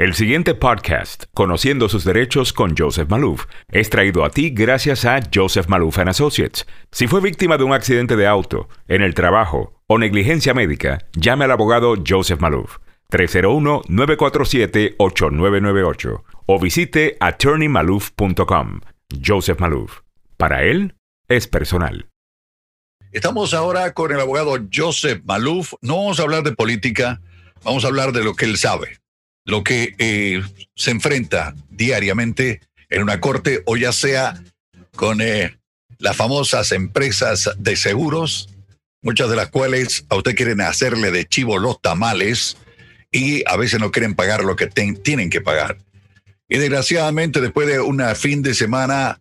El siguiente podcast, Conociendo sus derechos con Joseph Malouf, es traído a ti gracias a Joseph Malouf and Associates. Si fue víctima de un accidente de auto, en el trabajo o negligencia médica, llame al abogado Joseph Malouf 301-947-8998 o visite attorneymalouf.com. Joseph Malouf. Para él, es personal. Estamos ahora con el abogado Joseph Malouf. No vamos a hablar de política, vamos a hablar de lo que él sabe, lo que eh, se enfrenta diariamente en una corte o ya sea con eh, las famosas empresas de seguros, muchas de las cuales a usted quieren hacerle de chivo los tamales y a veces no quieren pagar lo que tienen que pagar. Y desgraciadamente después de un fin de semana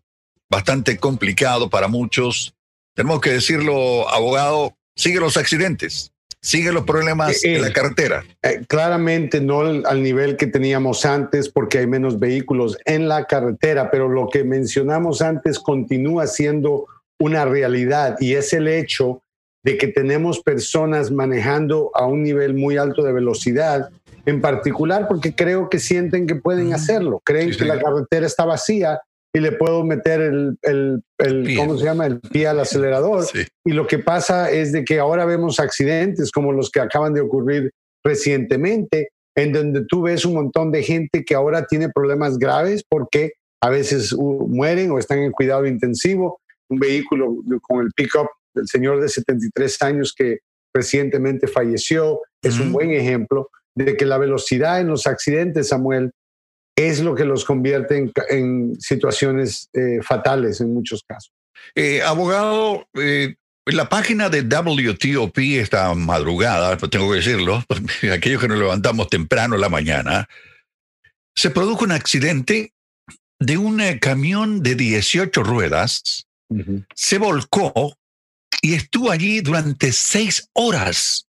bastante complicado para muchos, tenemos que decirlo, abogado, sigue los accidentes, sigue los problemas en la eh, carretera. Eh, claramente no al nivel que teníamos antes porque hay menos vehículos en la carretera, pero lo que mencionamos antes continúa siendo una realidad y es el hecho de que tenemos personas manejando a un nivel muy alto de velocidad, en particular porque creo que sienten que pueden hacerlo, creen que la carretera está vacía y le puedo meter el, el, ¿cómo se llama? El pie al acelerador. Y lo que pasa es de que ahora vemos accidentes como los que acaban de ocurrir recientemente, en donde tú ves un montón de gente que ahora tiene problemas graves porque a veces mueren o están en cuidado intensivo. Un vehículo con el pickup del señor de 73 años que recientemente falleció es un buen ejemplo de que la velocidad en los accidentes, Samuel, es lo que los convierte en, situaciones eh, fatales en muchos casos. Eh, abogado, eh, la página de WTOP esta madrugada, pues tengo que decirlo, aquellos que nos levantamos temprano en la mañana, se produjo un accidente de un camión de 18 ruedas, se volcó y estuvo allí durante seis horas.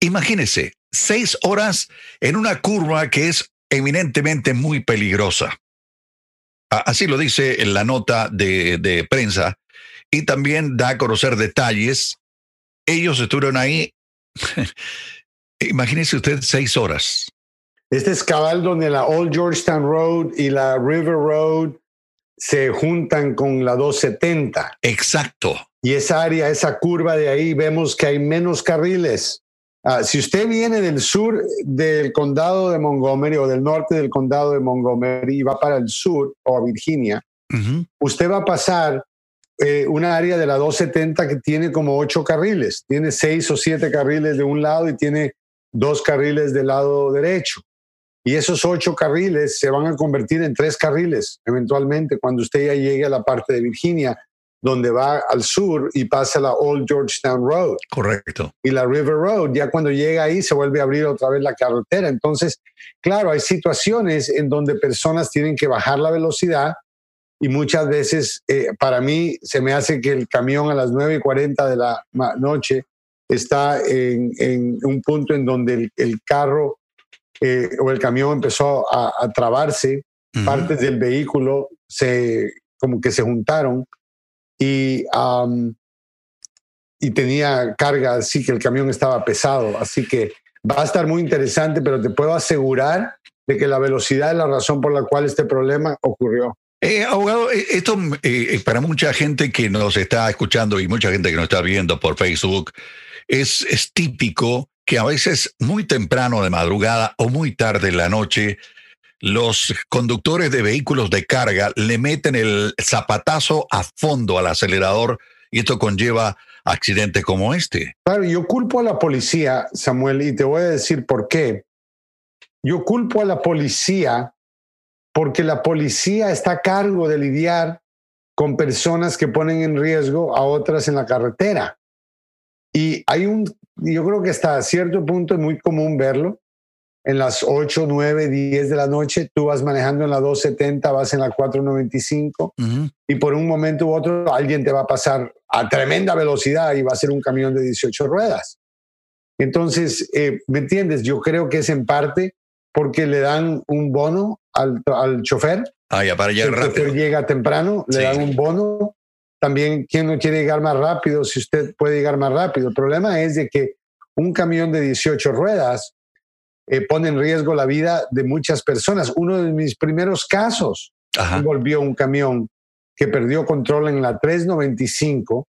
Imagínese, seis horas en una curva que es eminentemente muy peligrosa. Así lo dice en la nota de, prensa y también da a conocer detalles. Ellos estuvieron ahí, imagínese usted, seis horas. Este es cabal donde la Old Georgetown Road y la River Road se juntan con la 270. Exacto. Y esa área, esa curva de ahí, vemos que hay menos carriles. Ah, si usted viene del sur del condado de Montgomery o del norte del condado de Montgomery y va para el sur o a Virginia, usted va a pasar eh, una área de la 270 que tiene como ocho carriles. Tiene seis o siete carriles de un lado y tiene dos carriles del lado derecho. Y esos ocho carriles se van a convertir en tres carriles eventualmente cuando usted ya llegue a la parte de Virginia, donde va al sur y pasa la Old Georgetown Road. Correcto. Y la River Road, ya cuando llega ahí se vuelve a abrir otra vez la carretera. Entonces, claro, hay situaciones en donde personas tienen que bajar la velocidad y muchas veces eh, para mí se me hace que el camión a las 9 y 40 de la noche está en, un punto en donde el carro eh, o el camión empezó a, trabarse, partes del vehículo se como que se juntaron y, y tenía carga, así que el camión estaba pesado. Así que va a estar muy interesante, pero te puedo asegurar de que la velocidad es la razón por la cual este problema ocurrió. Eh, abogado, eh, esto para mucha gente que nos está escuchando y mucha gente que nos está viendo por Facebook, es, es típico que a veces muy temprano de madrugada o muy tarde en la noche, los conductores de vehículos de carga le meten el zapatazo a fondo al acelerador y esto conlleva accidentes como este. Claro, yo culpo a la policía, Samuel, y te voy a decir por qué. Yo culpo a la policía porque la policía está a cargo de lidiar con personas que ponen en riesgo a otras en la carretera. Y hay un yo creo que hasta cierto punto es muy común verlo. En las 8, 9, 10 de la noche, tú vas manejando en la 270, vas en la 495 y por un momento u otro alguien te va a pasar a tremenda velocidad y va a ser un camión de 18 ruedas. Entonces, eh, ¿me entiendes? Yo creo que es en parte porque le dan un bono al, al chofer. Ah, ya para llegar rápido. El llega temprano, le dan un bono también, ¿quién no quiere llegar más rápido si usted puede llegar más rápido? El problema es de que un camión de 18 ruedas eh, pone en riesgo la vida de muchas personas. Uno de mis primeros casos envolvió un camión que perdió control en la 395,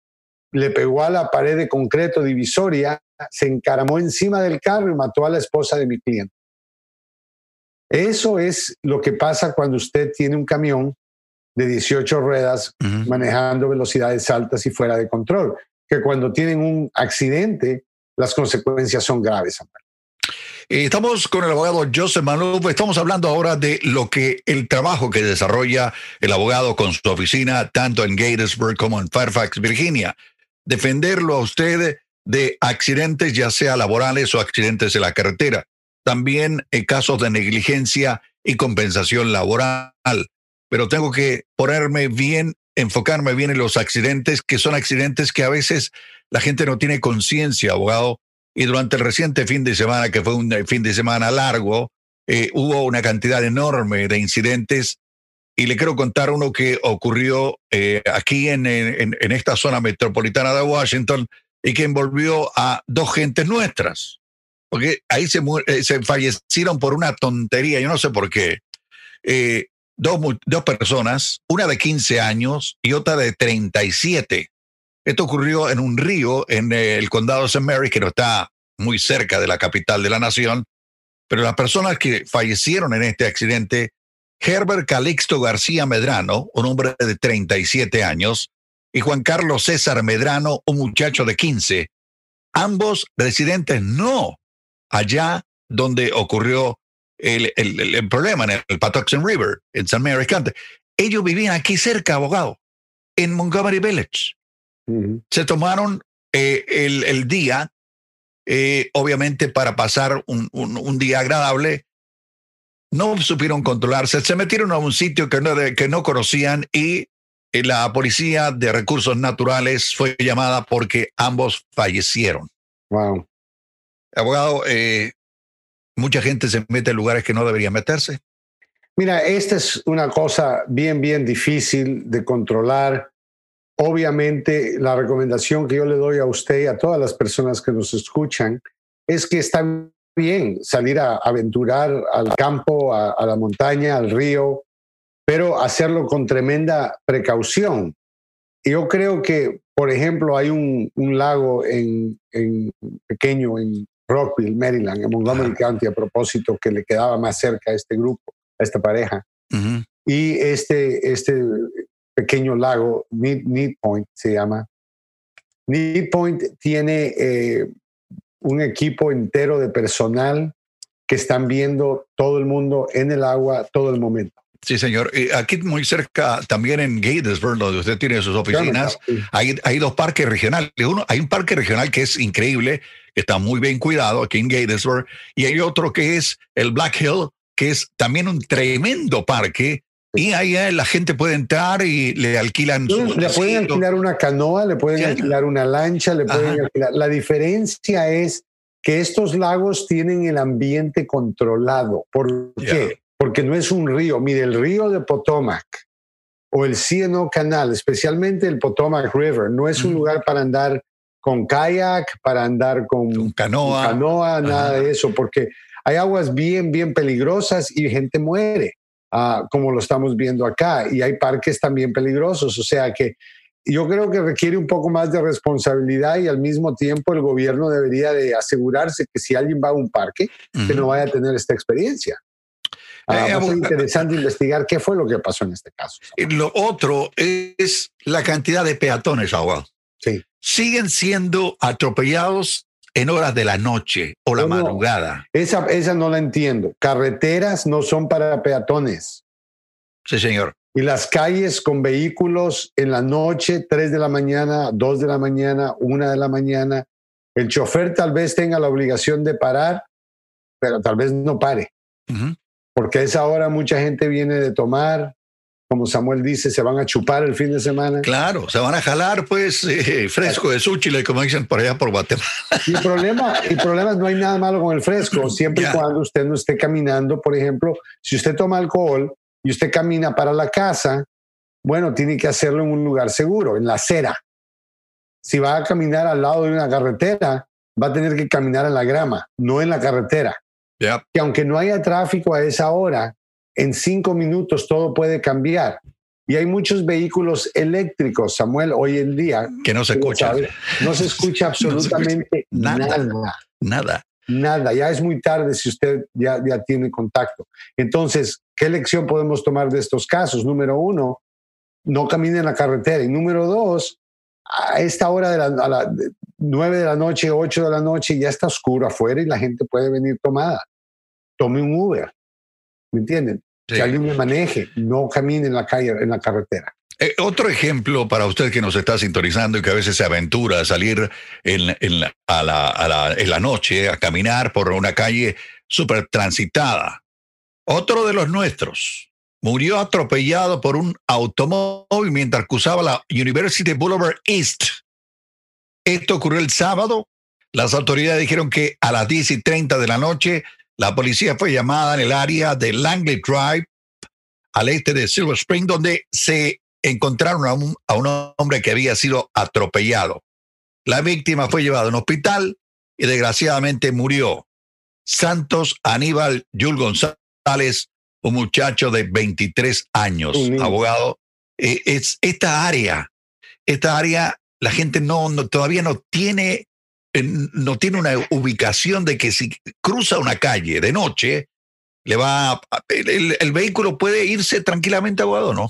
le pegó a la pared de concreto divisoria, se encaramó encima del carro y mató a la esposa de mi cliente. Eso es lo que pasa cuando usted tiene un camión de 18 ruedas manejando velocidades altas y fuera de control, que cuando tienen un accidente, las consecuencias son graves. Eh, estamos con el abogado Joseph Malouf. Estamos hablando ahora de lo que el trabajo que desarrolla el abogado con su oficina, tanto en Gatesburg como en Fairfax, Virginia. Defenderlo a usted de accidentes, ya sea laborales o accidentes en la carretera. También en casos de negligencia y compensación laboral. Pero tengo que ponerme bien, enfocarme bien en los accidentes, que son accidentes que a veces la gente no tiene conciencia, abogado, y durante el reciente fin de semana, que fue un eh, fin de semana largo, eh, hubo una cantidad enorme de incidentes y le quiero contar uno que ocurrió eh, aquí en, en, esta zona metropolitana de Washington y que envolvió a dos gentes nuestras. Porque ahí se, se fallecieron por una tontería, yo no sé por qué. dos, dos personas, una de 15 años y otra de 37. Esto ocurrió en un río en el condado de St. Mary, que no está muy cerca de la capital de la nación. Pero las personas que fallecieron en este accidente, Herbert Calixto García Medrano, un hombre de 37 años, y Juan Carlos César Medrano, un muchacho de 15, ambos residentes no allá donde ocurrió el, problema, en el Patuxent River, en San Mary County. Ellos vivían aquí cerca, abogado, en Montgomery Village. Se tomaron eh, el, día, eh, obviamente para pasar un, día agradable. No supieron controlarse, se metieron a un sitio que no, que no conocían y eh, la policía de recursos naturales fue llamada porque ambos fallecieron. Wow. Abogado, mucha gente se mete en lugares que no debería meterse. Mira, esta es una cosa bien, bien difícil de controlar. Obviamente, la recomendación que yo le doy a usted y a todas las personas que nos escuchan es que está bien salir a aventurar al campo, a, la montaña, al río, pero hacerlo con tremenda precaución. Yo creo que, por ejemplo, hay un, lago en, pequeño en Rockville, Maryland, en Montgomery County, a propósito, que le quedaba más cerca a este grupo, a esta pareja. Y este, este pequeño lago, Need, Point se llama. Need Point tiene eh, un equipo entero de personal que están viendo todo el mundo en el agua todo el momento. Sí, señor. aquí muy cerca, también en Gatesburg, donde usted tiene sus oficinas, hay, hay, dos parques regionales. Uno, hay un parque regional que es increíble, que está muy bien cuidado aquí en Gatesburg, y hay otro que es el Black Hill, que es también un tremendo parque y ahí eh, la gente puede entrar y le alquilan. le pueden alquilar una canoa, le pueden alquilar una lancha, le pueden alquilar. La diferencia es que estos lagos tienen el ambiente controlado. ¿Por qué? Porque no es un río. Mire, el río de Potomac o el C&O Canal, especialmente el Potomac River, no es un lugar para andar con kayak, para andar con, canoa, canoa nada de eso, porque hay aguas bien, bien peligrosas y gente muere. Ah, como lo estamos viendo acá. Y hay parques también peligrosos. O sea que yo creo que requiere un poco más de responsabilidad y al mismo tiempo el gobierno debería de asegurarse que si alguien va a un parque, que no vaya a tener esta experiencia. Ah, eh, es interesante investigar qué fue lo que pasó en este caso. Lo otro es la cantidad de peatones, agua. Sí. Siguen siendo atropellados en horas de la noche o la madrugada. esa, esa no la entiendo. Carreteras no son para peatones. Sí, señor. Y las calles con vehículos en la noche, 3 de la mañana, 2 de la mañana, 1 de la mañana. El chofer tal vez tenga la obligación de parar, pero tal vez no pare. Porque a esa hora mucha gente viene de tomar, como Samuel dice, se van a chupar el fin de semana. Claro, se van a jalar, pues, eh, fresco de Súchile, como dicen por allá por Guatemala. Y el problema, el problema no hay nada malo con el fresco, siempre y cuando usted no esté caminando, por ejemplo, si usted toma alcohol y usted camina para la casa, bueno, tiene que hacerlo en un lugar seguro, en la acera. Si va a caminar al lado de una carretera, va a tener que caminar en la grama, no en la carretera. que aunque no haya tráfico a esa hora, en cinco minutos todo puede cambiar. Y hay muchos vehículos eléctricos, Samuel, hoy en día. Que no se escucha. No se escucha absolutamente nada. Nada. Nada. Ya es muy tarde si usted ya, ya tiene contacto. Entonces, ¿qué lección podemos tomar de estos casos? Número uno, no camine en la carretera. Y número dos, a esta hora de la, a las nueve de la noche, ocho de la noche, ya está oscuro afuera y la gente puede venir tomada. Tome un Uber. ¿Me entienden? Que alguien me maneje, no camine en la calle, en la carretera. Eh, otro ejemplo para usted que nos está sintonizando y que a veces se aventura a salir en, en, la, a la, en la noche a caminar por una calle súper transitada. Otro de los nuestros murió atropellado por un automóvil mientras cruzaba la University Boulevard East. Esto ocurrió el sábado. Las autoridades dijeron que a las 10 y 30 de la noche la policía fue llamada en el área de Langley Drive, al este de Silver Spring, donde se encontraron a un, a un hombre que había sido atropellado. La víctima fue llevada a un hospital y desgraciadamente murió. Santos Aníbal Yul González, un muchacho de 23 años, abogado. Eh, es esta área, esta área, la gente no, no, todavía no tiene no tiene una ubicación de que si cruza una calle de noche, le va el, vehículo puede irse tranquilamente abogado, ¿no?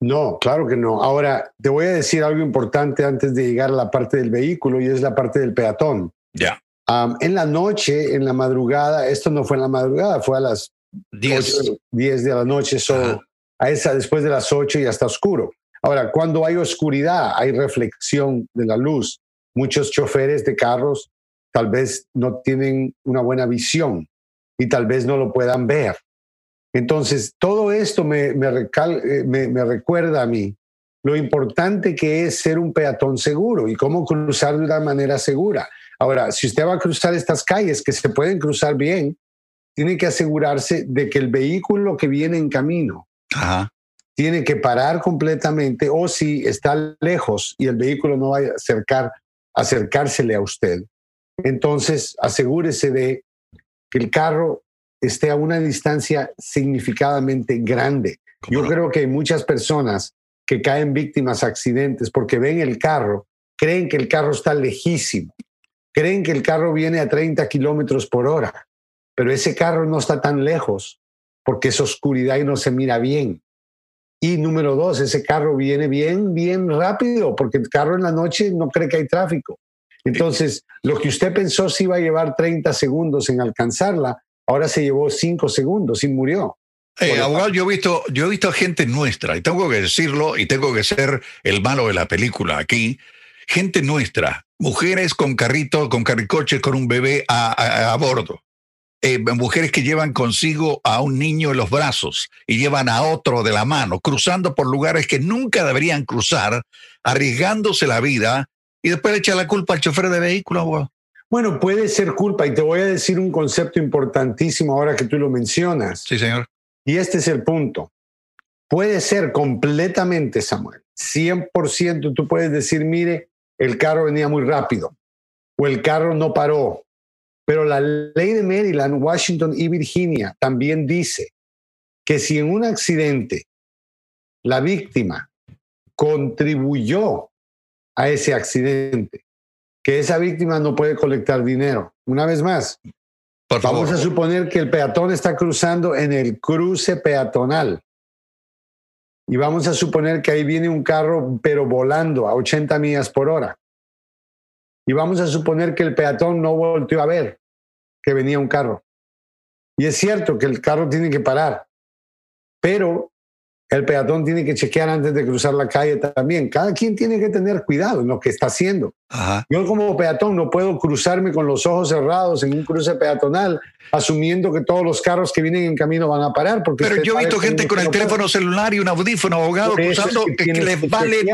No, claro que no. Ahora, te voy a decir algo importante antes de llegar a la parte del vehículo y es la parte del peatón. Ya. en la noche, en la madrugada, esto no fue en la madrugada, fue a las 10, 10 de la noche, so, a esa después de las 8 ya está oscuro. Ahora, cuando hay oscuridad, hay reflexión de la luz muchos choferes de carros tal vez no tienen una buena visión y tal vez no lo puedan ver. Entonces, todo esto me, me, eh, me, recuerda a mí lo importante que es ser un peatón seguro y cómo cruzar de una manera segura. Ahora, si usted va a cruzar estas calles que se pueden cruzar bien, tiene que asegurarse de que el vehículo que viene en camino tiene que parar completamente o si está lejos y el vehículo no va a acercar acercársele a usted. Entonces, asegúrese de que el carro esté a una distancia significadamente grande. Yo creo que hay muchas personas que caen víctimas a accidentes porque ven el carro, creen que el carro está lejísimo, creen que el carro viene a 30 kilómetros por hora, pero ese carro no está tan lejos porque es oscuridad y no se mira bien. Y número dos, ese carro viene bien, bien rápido, porque el carro en la noche no cree que hay tráfico. Entonces, lo que usted pensó si iba a llevar 30 segundos en alcanzarla, ahora se llevó 5 segundos y murió. Eh, abogado, yo he visto, yo he visto gente nuestra, y tengo que decirlo, y tengo que ser el malo de la película aquí. Gente nuestra, mujeres con carritos, con carricoches, con un bebé a bordo. Eh, mujeres que llevan consigo a un niño en los brazos y llevan a otro de la mano, cruzando por lugares que nunca deberían cruzar, arriesgándose la vida y después le echa la culpa al chofer de vehículo. Bueno, puede ser culpa y te voy a decir un concepto importantísimo ahora que tú lo mencionas. Sí, señor. Y este es el punto. Puede ser completamente, Samuel, 100% tú puedes decir, mire, el carro venía muy rápido o el carro no paró pero la ley de Maryland, Washington y Virginia también dice que si en un accidente la víctima contribuyó a ese accidente, que esa víctima no puede colectar dinero. Una vez más, vamos a suponer que el peatón está cruzando en el cruce peatonal. Y vamos a suponer que ahí viene un carro, pero volando a 80 millas por hora. Y vamos a suponer que el peatón no volteó a ver que venía un carro. Y es cierto que el carro tiene que parar, pero el peatón tiene que chequear antes de cruzar la calle también. Cada quien tiene que tener cuidado en lo que está haciendo. Yo como peatón no puedo cruzarme con los ojos cerrados en un cruce peatonal asumiendo que todos los carros que vienen en camino van a parar. Porque Pero yo he visto gente con el teléfono celular y un audífono abogado cruzando que, les vale...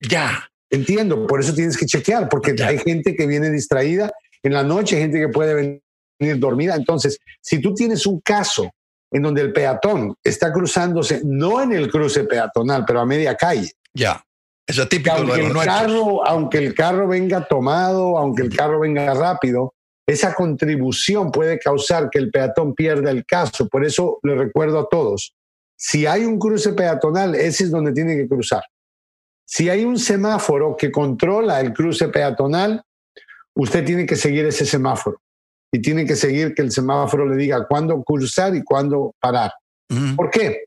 Ya. Entiendo, por eso tienes que chequear, porque hay gente que viene distraída en la noche, gente que puede venir dormida. Entonces, si tú tienes un caso en donde el peatón está cruzándose, no en el cruce peatonal, pero a media calle. Ya. Eso es típico aunque, el carro, aunque el carro venga tomado, aunque el carro venga rápido, esa contribución puede causar que el peatón pierda el caso. Por eso le recuerdo a todos, si hay un cruce peatonal, ese es donde tiene que cruzar. Si hay un semáforo que controla el cruce peatonal, usted tiene que seguir ese semáforo y tiene que seguir que el semáforo le diga cuándo cruzar y cuándo parar. ¿Por qué?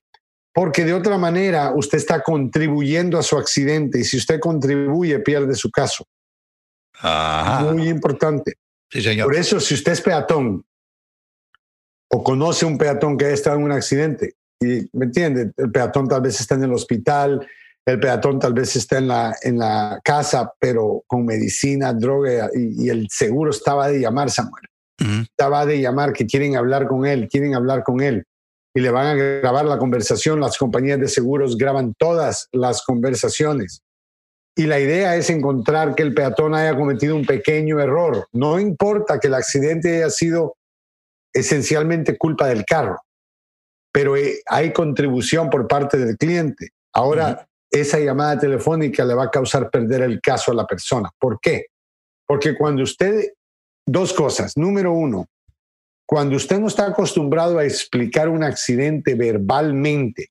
Porque de otra manera usted está contribuyendo a su accidente y si usted contribuye pierde su caso. Muy importante. Por eso si usted es peatón o conoce un peatón que ha estado en un accidente, y me entiende, el peatón tal vez está en el hospital, el peatón tal vez está en la, en la casa, pero con medicina, droga, y, el seguro estaba de llamar, Samuel. Estaba de llamar que quieren hablar con él, quieren hablar con él. Y le van a grabar la conversación. Las compañías de seguros graban todas las conversaciones. Y la idea es encontrar que el peatón haya cometido un pequeño error. No importa que el accidente haya sido esencialmente culpa del carro, pero eh, hay contribución por parte del cliente. Ahora, esa llamada telefónica le va a causar perder el caso a la persona. ¿Por qué? Porque cuando usted, dos cosas. Número uno, cuando usted no está acostumbrado a explicar un accidente verbalmente,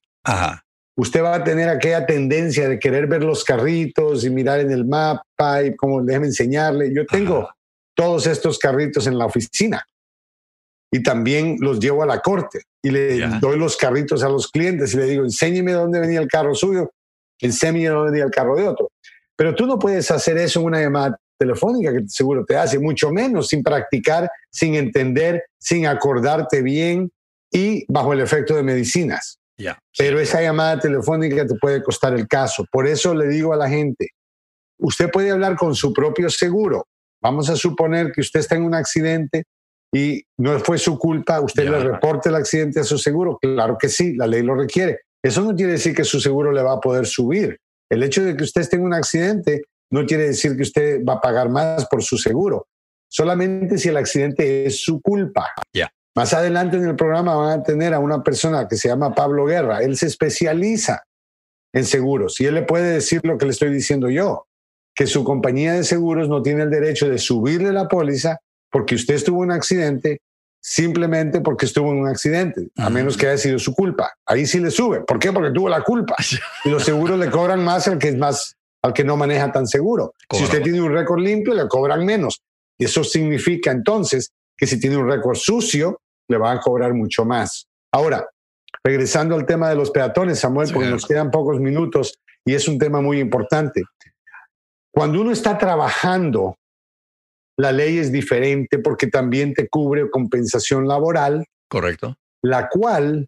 usted va a tener aquella tendencia de querer ver los carritos y mirar en el mapa y como déjeme enseñarle. Yo tengo todos estos carritos en la oficina y también los llevo a la corte y le doy los carritos a los clientes y le digo, enséñeme dónde venía el carro suyo el semi no vendía el carro de otro. Pero tú no puedes hacer eso en una llamada telefónica que seguro te hace, mucho menos sin practicar, sin entender, sin acordarte bien y bajo el efecto de medicinas. Pero esa llamada telefónica te puede costar el caso. Por eso le digo a la gente, usted puede hablar con su propio seguro. Vamos a suponer que usted está en un accidente y no fue su culpa, usted le reporte el accidente a su seguro. Claro que sí, la ley lo requiere. Eso no quiere decir que su seguro le va a poder subir. El hecho de que usted tenga un accidente no quiere decir que usted va a pagar más por su seguro. Solamente si el accidente es su culpa. Más adelante en el programa van a tener a una persona que se llama Pablo Guerra. Él se especializa en seguros y él le puede decir lo que le estoy diciendo yo, que su compañía de seguros no tiene el derecho de subirle la póliza porque usted estuvo en un accidente simplemente porque estuvo en un accidente, a menos que haya sido su culpa. Ahí sí le sube. ¿Por qué? Porque tuvo la culpa. Y los seguros le cobran más al que es más, al que no maneja tan seguro. Si usted tiene un récord limpio, le cobran menos. Y eso significa entonces que si tiene un récord sucio, le van a cobrar mucho más. Ahora, regresando al tema de los peatones, Samuel, porque nos quedan pocos minutos y es un tema muy importante. Cuando uno está trabajando la ley es diferente porque también te cubre compensación laboral. Correcto. La cual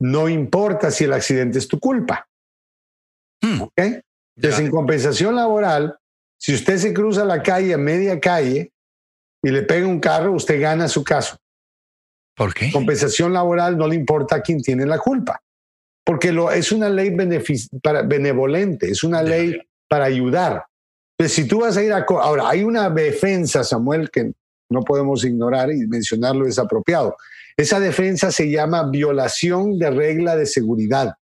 no importa si el accidente es tu culpa. Hmm. ¿Ok? Entonces, en compensación laboral, si usted se cruza la calle a media calle y le pega un carro, usted gana su caso. ¿Por qué? Compensación laboral no le importa a quién tiene la culpa. Porque lo, es una ley para, benevolente, es una ley para ayudar. Pues, si tú vas a ir a... Ahora, hay una defensa, Samuel, que no podemos ignorar y mencionarlo es apropiado. Esa defensa se llama violación de regla de seguridad.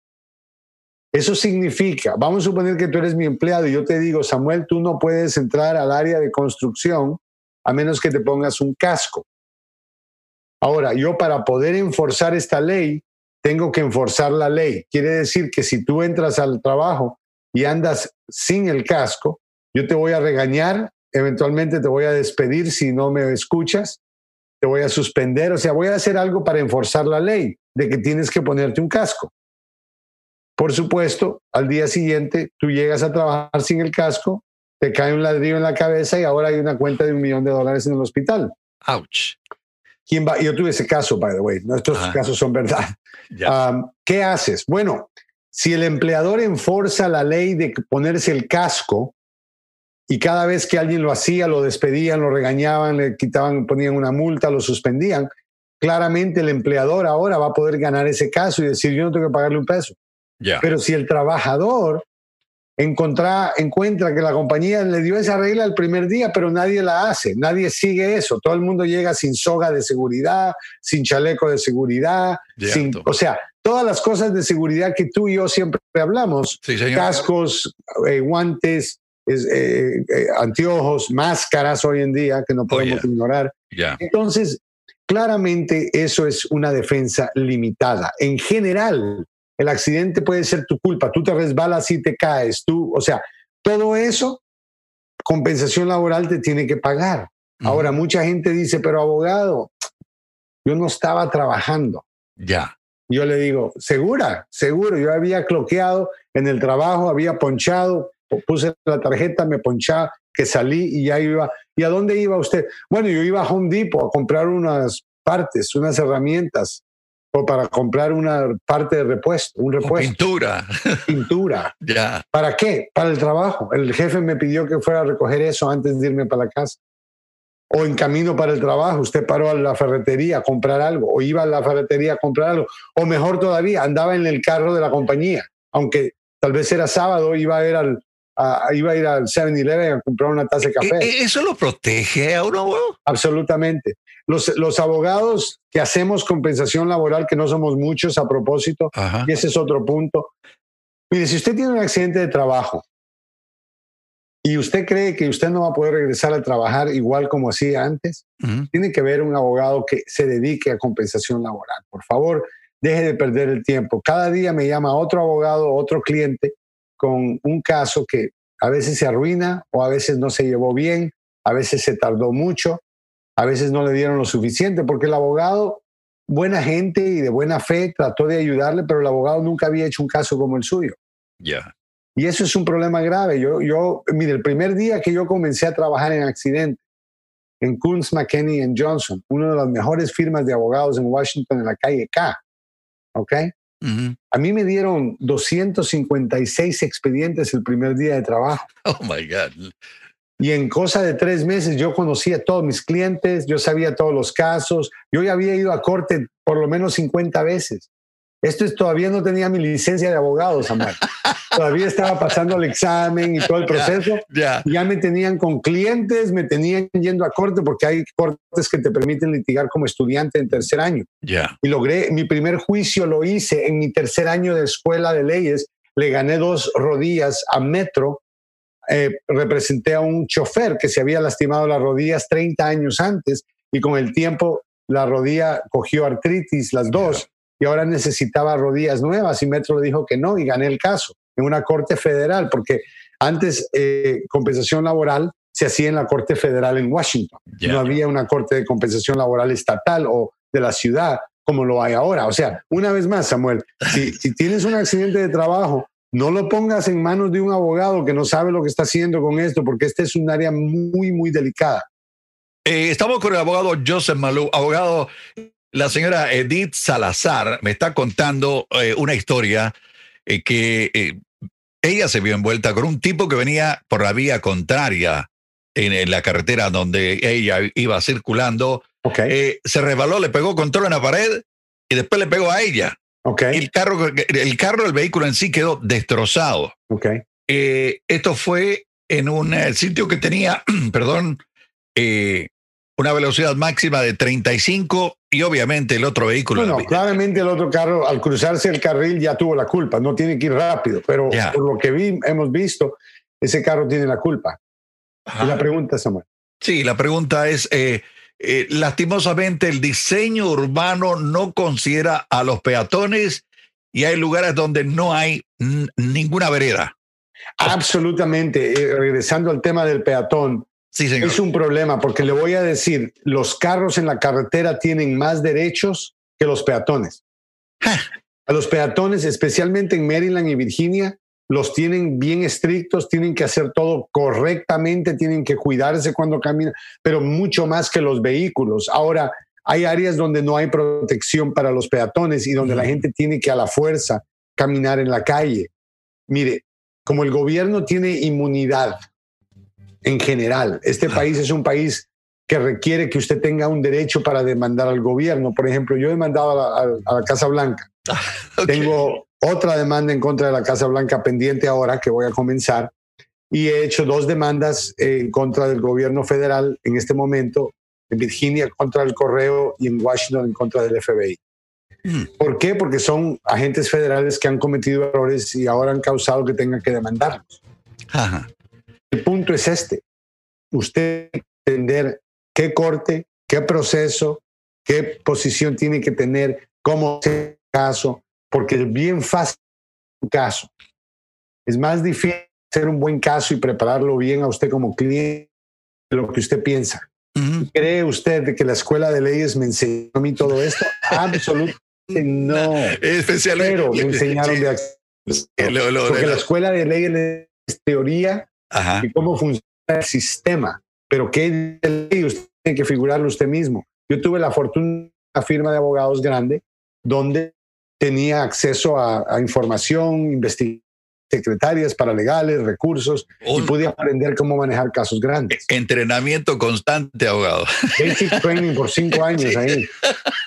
Eso significa, vamos a suponer que tú eres mi empleado y yo te digo, Samuel, tú no puedes entrar al área de construcción a menos que te pongas un casco. Ahora, yo para poder enforzar esta ley, tengo que enforzar la ley. Quiere decir que si tú entras al trabajo y andas sin el casco, yo te voy a regañar, eventualmente te voy a despedir si no me escuchas, te voy a suspender, o sea, voy a hacer algo para enforzar la ley de que tienes que ponerte un casco. Por supuesto, al día siguiente tú llegas a trabajar sin el casco, te cae un ladrillo en la cabeza y ahora hay una cuenta de un millón de dólares en el hospital. Ouch. ¿Quién va? Yo tuve ese caso, by the way. Nuestros casos son verdad. Um, ¿Qué haces? Bueno, si el empleador enforza la ley de ponerse el casco, y cada vez que alguien lo hacía, lo despedían, lo regañaban, le quitaban, ponían una multa, lo suspendían. Claramente el empleador ahora va a poder ganar ese caso y decir, yo no tengo que pagarle un peso. Pero si el trabajador encuentra que la compañía le dio esa regla el primer día, pero nadie la hace, nadie sigue eso, todo el mundo llega sin soga de seguridad, sin chaleco de seguridad, sin, o sea, todas las cosas de seguridad que tú y yo siempre hablamos, cascos, eh, guantes, es, eh, eh, anteojos, máscaras hoy en día que no oh, podemos ignorar. Ya. Entonces, claramente eso es una defensa limitada. En general, el accidente puede ser tu culpa, tú te resbalas y te caes, tú, o sea, todo eso, compensación laboral te tiene que pagar. Ahora, mucha gente dice, pero abogado, yo no estaba trabajando. Ya. Yo le digo, segura, seguro, yo había cloqueado en el trabajo, había ponchado, puse la tarjeta, me ponchaba, que salí y ya iba. ¿Y a dónde iba usted? Bueno, yo iba a Home Depot a comprar unas partes, unas herramientas, o para comprar una parte de repuesto, un O repuesto, pintura. pintura. ya. ¿Para qué? Para el trabajo. El jefe me pidió que fuera a recoger eso antes de irme para la casa. O en camino para el trabajo, usted paró a la ferretería a comprar algo, o iba a la ferretería a comprar algo, o mejor todavía, andaba en el carro de la compañía, aunque tal vez era sábado, iba a ir al, a- iba a ir al 7-Eleven a comprar una taza de café. E- e- ¿Eso lo protege a uno? Absolutamente. Los, los abogados que hacemos compensación laboral, que no somos muchos a propósito, Ajá. y ese es otro punto. Mire, si usted tiene un accidente de trabajo y usted cree que usted no va a poder regresar a trabajar igual como hacía antes, Ujú. tiene que ver un abogado que se dedique a compensación laboral. Por favor, deje de perder el tiempo. Cada día me llama otro abogado, otro cliente con un caso que a veces se arruina o a veces no se llevó bien, a veces se tardó mucho, a veces no le dieron lo suficiente, porque el abogado, buena gente y de buena fe, trató de ayudarle, pero el abogado nunca había hecho un caso como el suyo. Ya. Y eso es un problema grave. Yo, yo, mire, el primer día que yo comencé a trabajar en accidente, en Kunz, McKenney and Johnson, una de las mejores firmas de abogados en Washington, en la calle K, ¿ok? A mí me dieron 256 expedientes el primer día de trabajo. Oh my God. Y en cosa de tres meses yo conocía a todos mis clientes, yo sabía todos los casos, yo ya había ido a corte por lo menos 50 veces. Esto es, todavía no tenía mi licencia de abogado, Samuel. todavía estaba pasando el examen y todo el proceso. Ya. Ya me tenían con clientes, me tenían yendo a corte porque hay cortes que te permiten litigar como estudiante en tercer año. Ya. Y logré, mi primer juicio lo hice en mi tercer año de escuela de leyes. Le gané dos rodillas a Metro. Eh, representé a un chofer que se había lastimado las rodillas 30 años antes y con el tiempo la rodilla cogió artritis, las dos, y ahora necesitaba rodillas nuevas y Metro le dijo que no y gané el caso en una corte federal porque antes eh, compensación laboral se hacía en la corte federal en Washington. No había una corte de compensación laboral estatal o de la ciudad como lo hay ahora. O sea, una vez más, Samuel, si, si tienes un accidente de trabajo, no lo pongas en manos de un abogado que no sabe lo que está haciendo con esto, porque este es un área muy, muy delicada. Eh, estamos con el abogado Joseph Malou. Abogado, la señora Edith Salazar me está contando eh, una historia eh, que eh, ella se vio envuelta con un tipo que venía por la vía contraria en, en la carretera donde ella iba circulando. Se resbaló, le pegó control en la pared y después le pegó a ella. el carro, el carro, el vehículo en sí quedó destrozado. esto fue en un sitio que tenía, perdón, eh, una velocidad máxima de 35 y obviamente el otro vehículo. Bueno, claramente el otro carro, al cruzarse el carril, ya tuvo la culpa. No tiene que ir rápido, pero Ya. por lo que vi, hemos visto, ese carro tiene la culpa. Ajá. Y la pregunta, Samuel. Sí, la pregunta es, eh, eh, lastimosamente el diseño urbano no considera a los peatones y hay lugares donde no hay ninguna vereda. Absolutamente. Eh, regresando al tema del peatón, Sí, señor. es un problema porque le voy a decir, los carros en la carretera tienen más derechos que los peatones. A los peatones, especialmente en Maryland y Virginia, los tienen bien estrictos, tienen que hacer todo correctamente, tienen que cuidarse cuando caminan, pero mucho más que los vehículos. Ahora, hay áreas donde no hay protección para los peatones y donde la gente tiene que a la fuerza caminar en la calle. Mire, como el gobierno tiene inmunidad en general, este país es un país que requiere que usted tenga un derecho para demandar al gobierno. Por ejemplo, yo he demandado a la, a- la Casa Blanca. Ok. Tengo otra demanda en contra de la Casa Blanca pendiente ahora que voy a comenzar y he hecho dos demandas en contra del gobierno federal en este momento, en Virginia contra el correo y en Washington en contra del FBI. Mm. ¿Por qué? Porque son agentes federales que han cometido errores y ahora han causado que tengan que demandarlos. Ajá. El punto es este. Usted entender qué corte, qué proceso, qué posición tiene que tener, cómo el caso, porque es bien fácil un caso. Es más difícil hacer un buen caso y prepararlo bien a usted como cliente de lo que usted piensa. ¿Cree usted que la escuela de leyes me enseñó a mí todo esto? Absolutamente no. Especialmente. Pero me enseñaron de Porque la escuela de leyes es teoría y cómo funciona el sistema. Pero qué ley usted tiene que figurarlo usted mismo. Yo tuve la fortuna de una firma de abogados grande donde tenía acceso a, a información, investigación secretarias paralegales, recursos, y pude aprender cómo manejar casos grandes. Entrenamiento constante, abogado. Basic training por cinco años ahí.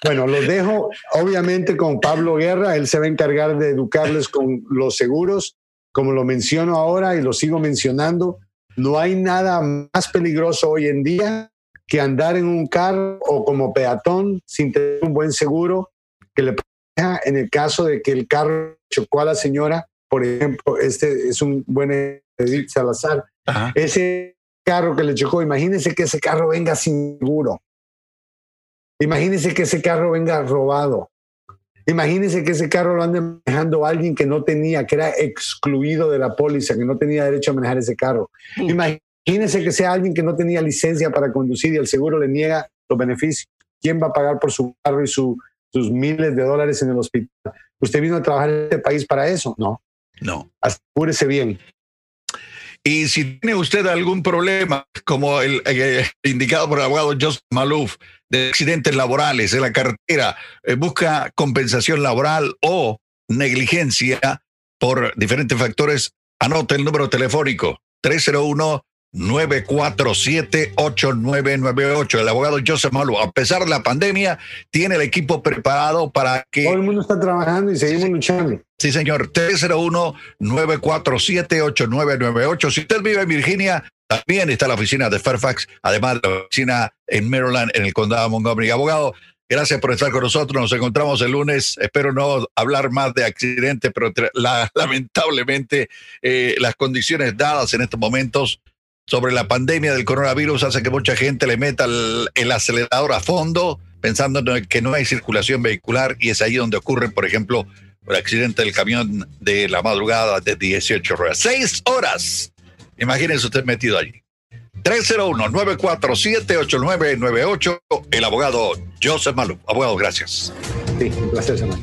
Bueno, los dejo obviamente con Pablo Guerra, él se va a encargar de educarles con los seguros, como lo menciono ahora y lo sigo mencionando. No hay nada más peligroso hoy en día que andar en un carro o como peatón sin tener un buen seguro que le en el caso de que el carro chocó a la señora por ejemplo, este es un buen Edith Salazar. Ese carro que le chocó, imagínense que ese carro venga sin seguro. Imagínense que ese carro venga robado. Imagínense que ese carro lo ande manejando alguien que no tenía, que era excluido de la póliza, que no tenía derecho a manejar ese carro. Imagínense que sea alguien que no tenía licencia para conducir y el seguro le niega los beneficios. ¿Quién va a pagar por su carro y sus miles de dólares en el hospital? ¿Usted vino a trabajar en este país para eso? No. No. Asegúrese bien. Y si tiene usted algún problema, como el, indicado por el abogado Joseph Malouf, de accidentes laborales en la carretera, eh, busca compensación laboral o negligencia por diferentes factores, anote el número telefónico 301 947-8998. El abogado Joseph Malu, a pesar de la pandemia, tiene el equipo preparado para que... Todo el mundo está trabajando y seguimos luchando. Sí, señor. 301-947-8998. Si usted vive en Virginia, también está la oficina de Fairfax, además de la oficina en Maryland, en el condado de Montgomery. Abogado, gracias por estar con nosotros. Nos encontramos el lunes. Espero no hablar más de accidentes, pero lamentablemente eh, las condiciones dadas en estos momentos sobre la pandemia del coronavirus hace que mucha gente le meta el, acelerador a fondo, pensando que no hay circulación vehicular y es ahí donde ocurre, por ejemplo, el accidente del camión de la madrugada de 18 horas. Seis horas. Imagínese usted metido allí. 301-947-8998, el abogado Joseph Malú. Abogado, gracias. Sí, un placer, hermano.